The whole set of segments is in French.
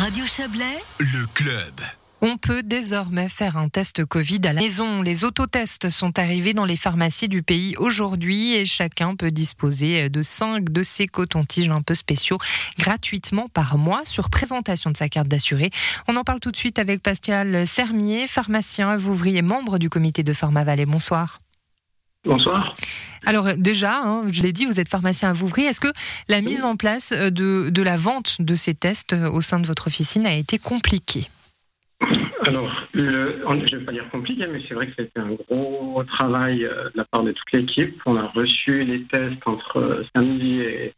Radio Chablais, le club. On peut désormais faire un test Covid à la maison. Les autotests sont arrivés dans les pharmacies du pays aujourd'hui et chacun peut disposer de 5 de ces cotons-tiges un peu spéciaux gratuitement par mois sur présentation de sa carte d'assuré. On en parle tout de suite avec Pascal Sermier, pharmacien, ouvrier membre du comité de Pharma Vallée. Bonsoir. Bonsoir. Alors déjà, hein, je l'ai dit, vous êtes pharmacien à Vouvry. Est-ce que la mise en place de, de la vente de ces tests au sein de votre officine a été compliquée? Alors, le, je ne vais pas dire compliqué, mais c'est vrai que c'était un gros travail euh, de la part de toute l'équipe. On a reçu les tests entre euh, samedi et,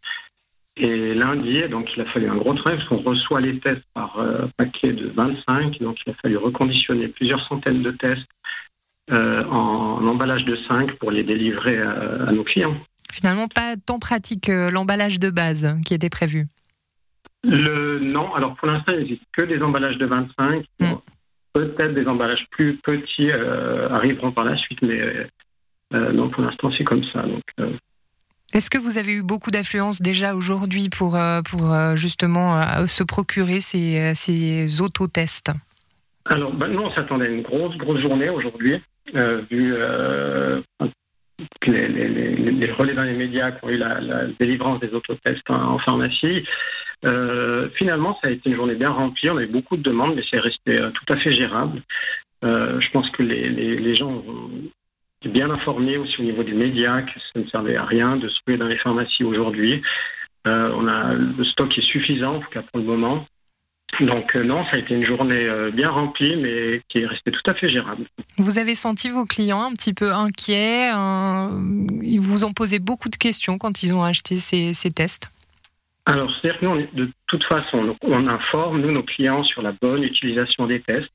et lundi, donc il a fallu un gros travail parce qu'on reçoit les tests par euh, paquet de 25, donc il a fallu reconditionner plusieurs centaines de tests en, emballage de 5 pour les délivrer à, nos clients. Finalement, pas tant pratique l'emballage de base qui était prévu. Le, non, alors pour l'instant, il n'existe que des emballages de 25. Peut-être des emballages plus petits euh, arriveront par la suite, mais euh, non, pour l'instant, c'est comme ça. Donc, euh. Est-ce que vous avez eu beaucoup d'affluence déjà aujourd'hui pour, pour justement se procurer ces, ces autotests? Alors, ben, nous, on s'attendait à une grosse, grosse journée aujourd'hui, vu les, les, relais dans les médias qui ont eu la, délivrance des autotests en pharmacie. Euh, finalement, ça a été une journée bien remplie. On a eu beaucoup de demandes, mais c'est resté euh, tout à fait gérable. Euh, je pense que les, gens sont bien informés aussi au niveau des médias que ça ne servait à rien de se trouver dans les pharmacies aujourd'hui. on a le stock est suffisant, en tout cas pour le moment. Donc non, ça a été une journée bien remplie, mais qui est restée tout à fait gérable. Vous avez senti vos clients un petit peu inquiets Ils vous ont posé beaucoup de questions quand ils ont acheté ces, ces tests? Alors, c'est-à-dire que nous, de toute façon, on informe, nous, nos clients, sur la bonne utilisation des tests,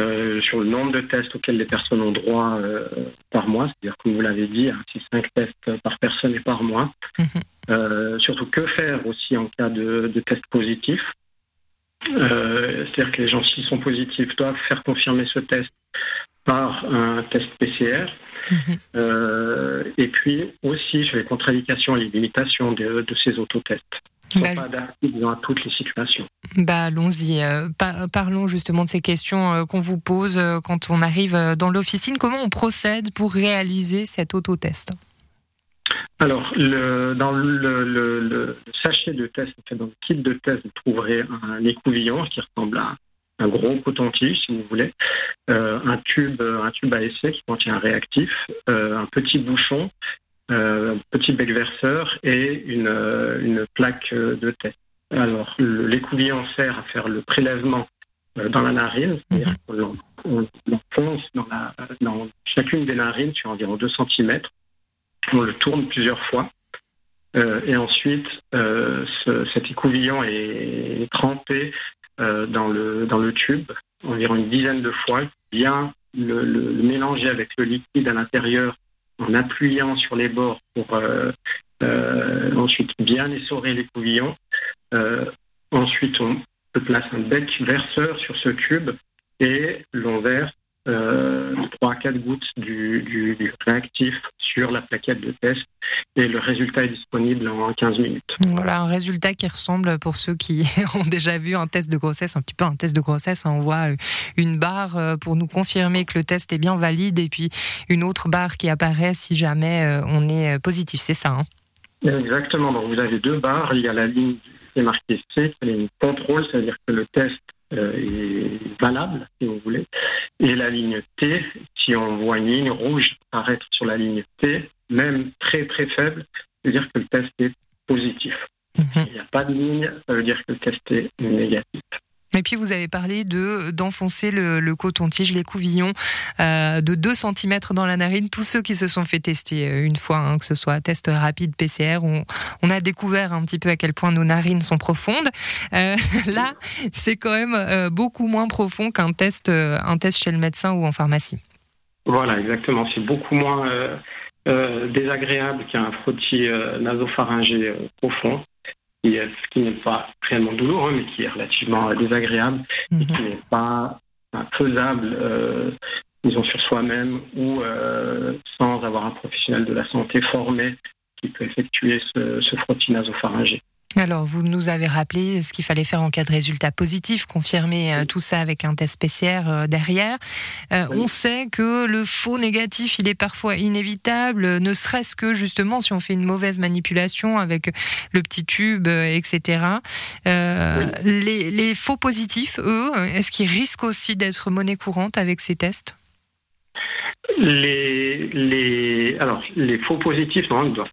euh, sur le nombre de tests auxquels les personnes ont droit euh, par mois, c'est-à-dire, comme vous l'avez dit, 6-5 tests par personne et par mois. Mhm. Euh, surtout, que faire aussi en cas de, de tests positifs C'est-à-dire que les gens, s'ils sont positifs, doivent faire confirmer ce test par un test PCR. Mhm. Euh, et puis aussi sur les contre-indications et les limitations de, ces autotests. Ils ne sont bah, pas adaptés à toutes les situations. Bah, allons-y. Euh, parlons justement de ces questions euh, qu'on vous pose quand on arrive dans l'officine. Comment on procède pour réaliser cet autotest? Alors, le, dans le, le, sachet de test, en fait, dans le kit de test, vous trouverez un écouvillon qui ressemble à un gros coton-tige, si vous voulez, euh, un tube, un tube à essai qui contient un réactif, euh, un petit bouchon, euh, un petit bec verseur et une, une plaque de test. Alors, l'écouvillon sert à faire le prélèvement dans la narine, c'est-à-dire mhm. qu'on l'enfonce dans, dans chacune des narines sur environ 2 cm. On le tourne plusieurs fois. et ensuite, cet écouvillon est trempé euh, dans, le, tube environ une dizaine de fois, bien le, le, mélanger avec le liquide à l'intérieur en appuyant sur les bords pour euh, euh, ensuite bien essorer les couvillons. ensuite, on peut placer un bec verseur sur ce tube et l'on verse euh, 3 à 4 gouttes du, du, réactif sur la plaquette de test et le résultat est disponible en 15 minutes. Voilà, un résultat qui ressemble pour ceux qui ont déjà vu un test de grossesse, un petit peu un test de grossesse. On voit euh, une barre euh, pour nous confirmer que le test est bien valide et puis une autre barre qui apparaît si jamais euh, on est positif. C'est ça. Hein Exactement. Donc vous avez deux barres. Il y a la ligne qui est marquée C, qui est une contrôle, c'est-à-dire que le test est valable, si vous voulez. Et la ligne T, si on voit une ligne rouge apparaître sur la ligne T, même très très faible, ça veut dire que le test est positif. Mhm. S'il n'y a pas de ligne, ça veut dire que le test est négatif. Et puis vous avez parlé de d'enfoncer le, coton-tige, les couvillons euh, de 2 cm dans la narine. Tous ceux qui se sont fait tester euh, une fois, hein, que ce soit test rapide, PCR, on, a découvert un petit peu à quel point nos narines sont profondes. Euh, là, c'est quand même beaucoup moins profond qu'un test, un test chez le médecin ou en pharmacie. Voilà, exactement. C'est beaucoup moins désagréable qu'un frottis nasopharyngé profond ce qui n'est pas réellement douloureux, mais qui est relativement désagréable et qui mhm. n'est pas faisable, euh, disons, sur soi-même ou euh, sans avoir un professionnel de la santé formé qui peut effectuer ce, ce frottis nasopharyngé. Alors, vous nous avez rappelé ce qu'il fallait faire en cas de résultat positif, confirmer euh, tout ça avec un test PCR euh, derrière. Euh, on sait que le faux négatif, il est parfois inévitable, ne serait-ce que justement si on fait une mauvaise manipulation avec le petit tube, etc. les, les, faux positifs, eux, est-ce qu'ils risquent aussi d'être monnaie courante avec ces tests? Les, les, alors, les faux positifs, non, ils doivent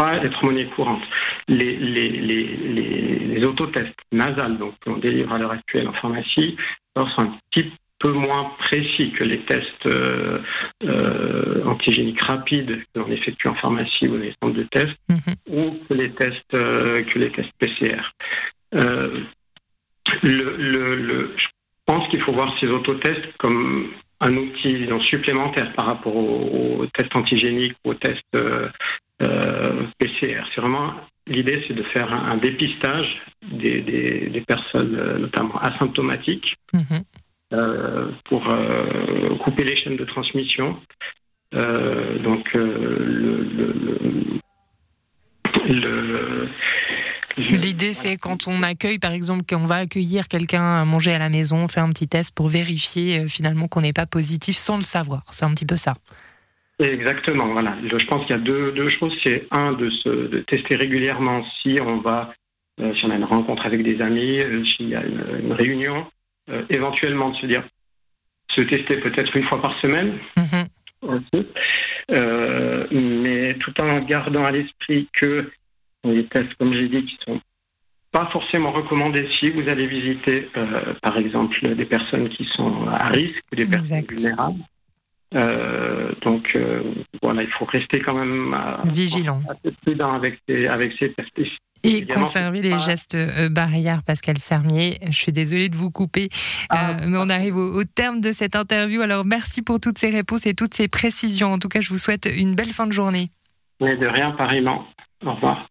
pas être monnaie courante. Les, les, les, les, autotests nasales, donc qu'on délivre à l'heure actuelle en pharmacie, sont un petit peu moins précis que les tests euh, euh, antigéniques rapides que l'on effectue en pharmacie ou dans les centres de tests, mhm. ou que les tests, euh, que les tests PCR. Le, le, le, je pense qu'il faut voir ces autotests comme un outil supplémentaire par rapport aux, tests antigéniques ou aux tests euh, PCR. C'est vraiment l'idée, c'est de faire un, dépistage des, des, personnes, euh, notamment asymptomatiques, mhm. euh, pour couper les chaînes de transmission. donc le, le, L'idée, c'est quand on accueille, par exemple, qu'on va accueillir quelqu'un à manger à la maison, on fait un petit test pour vérifier finalement qu'on n'est pas positif sans le savoir. C'est un petit peu ça. Exactement, voilà. Je pense qu'il y a deux, deux choses. C'est un, de, se, de tester régulièrement si on va, euh, si on a une rencontre avec des amis, euh, s'il y a une, réunion, euh, éventuellement de se dire, se tester peut-être une fois par semaine. Mm-hmm. mais tout en gardant à l'esprit que les tests, comme j'ai dit, qui sont pas forcément recommandés si vous allez visiter, par exemple, des personnes qui sont à risque, des personnes vulnérables. Euh, donc euh, voilà, il faut rester quand même vigilant, prudent avec ces, avec tests. Et conserver les gestes euh, barrières, Pascal Sermier. Je suis désolée de vous couper, ah. mais on arrive au, terme de cette interview. Alors merci pour toutes ces réponses et toutes ces précisions. En tout cas, je vous souhaite une belle fin de journée. Mais de rien, pareillement. Au revoir.